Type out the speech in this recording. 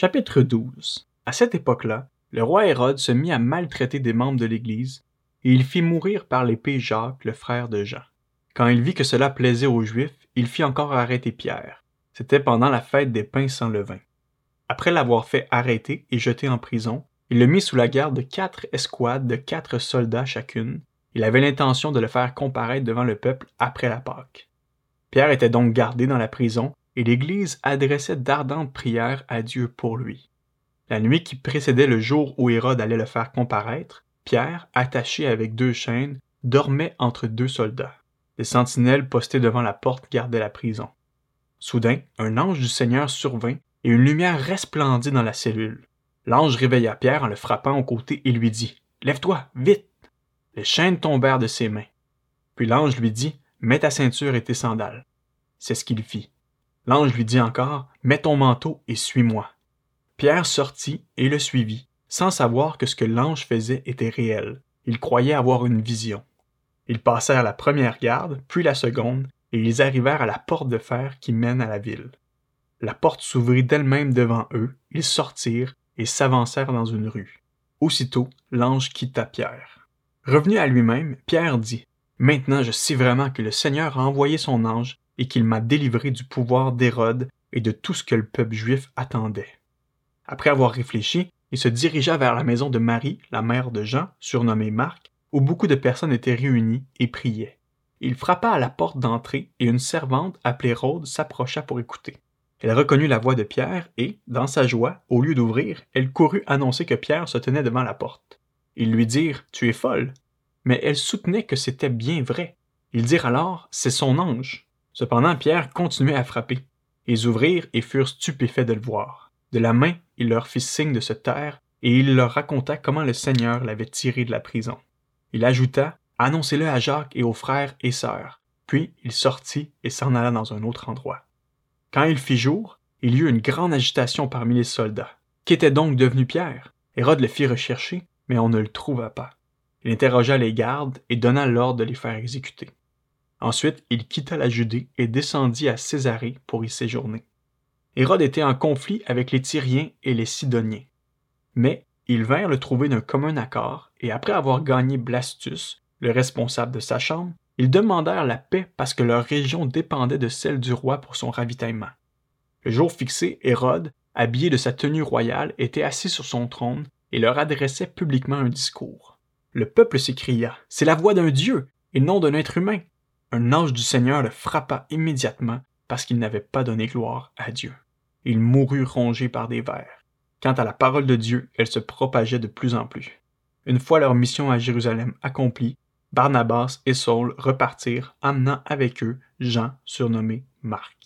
Chapitre 12 À cette époque-là, le roi Hérode se mit à maltraiter des membres de l'Église, et il fit mourir par l'épée Jacques, le frère de Jean. Quand il vit que cela plaisait aux Juifs, il fit encore arrêter Pierre. C'était pendant la fête des pains sans levain. Après l'avoir fait arrêter et jeter en prison, il le mit sous la garde de quatre escouades de quatre soldats chacune. Il avait l'intention de le faire comparaître devant le peuple après la Pâque. Pierre était donc gardé dans la prison et l'Église adressait d'ardentes prières à Dieu pour lui. La nuit qui précédait le jour où Hérode allait le faire comparaître, Pierre, attaché avec deux chaînes, dormait entre deux soldats. Des sentinelles postées devant la porte gardaient la prison. Soudain, un ange du Seigneur survint et une lumière resplendit dans la cellule. L'ange réveilla Pierre en le frappant au côté et lui dit Lève-toi, vite Les chaînes tombèrent de ses mains. Puis l'ange lui dit Mets ta ceinture et tes sandales. C'est ce qu'il fit. L'ange lui dit encore, Mets ton manteau et suis-moi. Pierre sortit et le suivit, sans savoir que ce que l'ange faisait était réel. Il croyait avoir une vision. Ils passèrent la première garde, puis la seconde, et ils arrivèrent à la porte de fer qui mène à la ville. La porte s'ouvrit d'elle-même devant eux, ils sortirent et s'avancèrent dans une rue. Aussitôt, l'ange quitta Pierre. Revenu à lui-même, Pierre dit Maintenant je sais vraiment que le Seigneur a envoyé son ange et qu'il m'a délivré du pouvoir d'Hérode et de tout ce que le peuple juif attendait. Après avoir réfléchi, il se dirigea vers la maison de Marie, la mère de Jean, surnommée Marc, où beaucoup de personnes étaient réunies et priaient. Il frappa à la porte d'entrée et une servante appelée Rhode s'approcha pour écouter. Elle reconnut la voix de Pierre et, dans sa joie, au lieu d'ouvrir, elle courut annoncer que Pierre se tenait devant la porte. Ils lui dirent Tu es folle. Mais elle soutenait que c'était bien vrai. Ils dirent alors C'est son ange. Cependant, Pierre continuait à frapper. Ils ouvrirent et furent stupéfaits de le voir. De la main, il leur fit signe de se taire, et il leur raconta comment le Seigneur l'avait tiré de la prison. Il ajouta Annoncez-le à Jacques et aux frères et sœurs. Puis il sortit et s'en alla dans un autre endroit. Quand il fit jour, il y eut une grande agitation parmi les soldats. Qu'était donc devenu Pierre Hérode le fit rechercher, mais on ne le trouva pas. Il interrogea les gardes et donna l'ordre de les faire exécuter. Ensuite, il quitta la Judée et descendit à Césarée pour y séjourner. Hérode était en conflit avec les Tyriens et les Sidoniens. Mais ils vinrent le trouver d'un commun accord, et après avoir gagné Blastus, le responsable de sa chambre, ils demandèrent la paix parce que leur région dépendait de celle du roi pour son ravitaillement. Le jour fixé, Hérode, habillé de sa tenue royale, était assis sur son trône et leur adressait publiquement un discours. Le peuple s'écria C'est la voix d'un Dieu et non d'un être humain un ange du Seigneur le frappa immédiatement parce qu'il n'avait pas donné gloire à Dieu. Il mourut rongé par des vers. Quant à la parole de Dieu, elle se propageait de plus en plus. Une fois leur mission à Jérusalem accomplie, Barnabas et Saul repartirent, amenant avec eux Jean, surnommé Marc.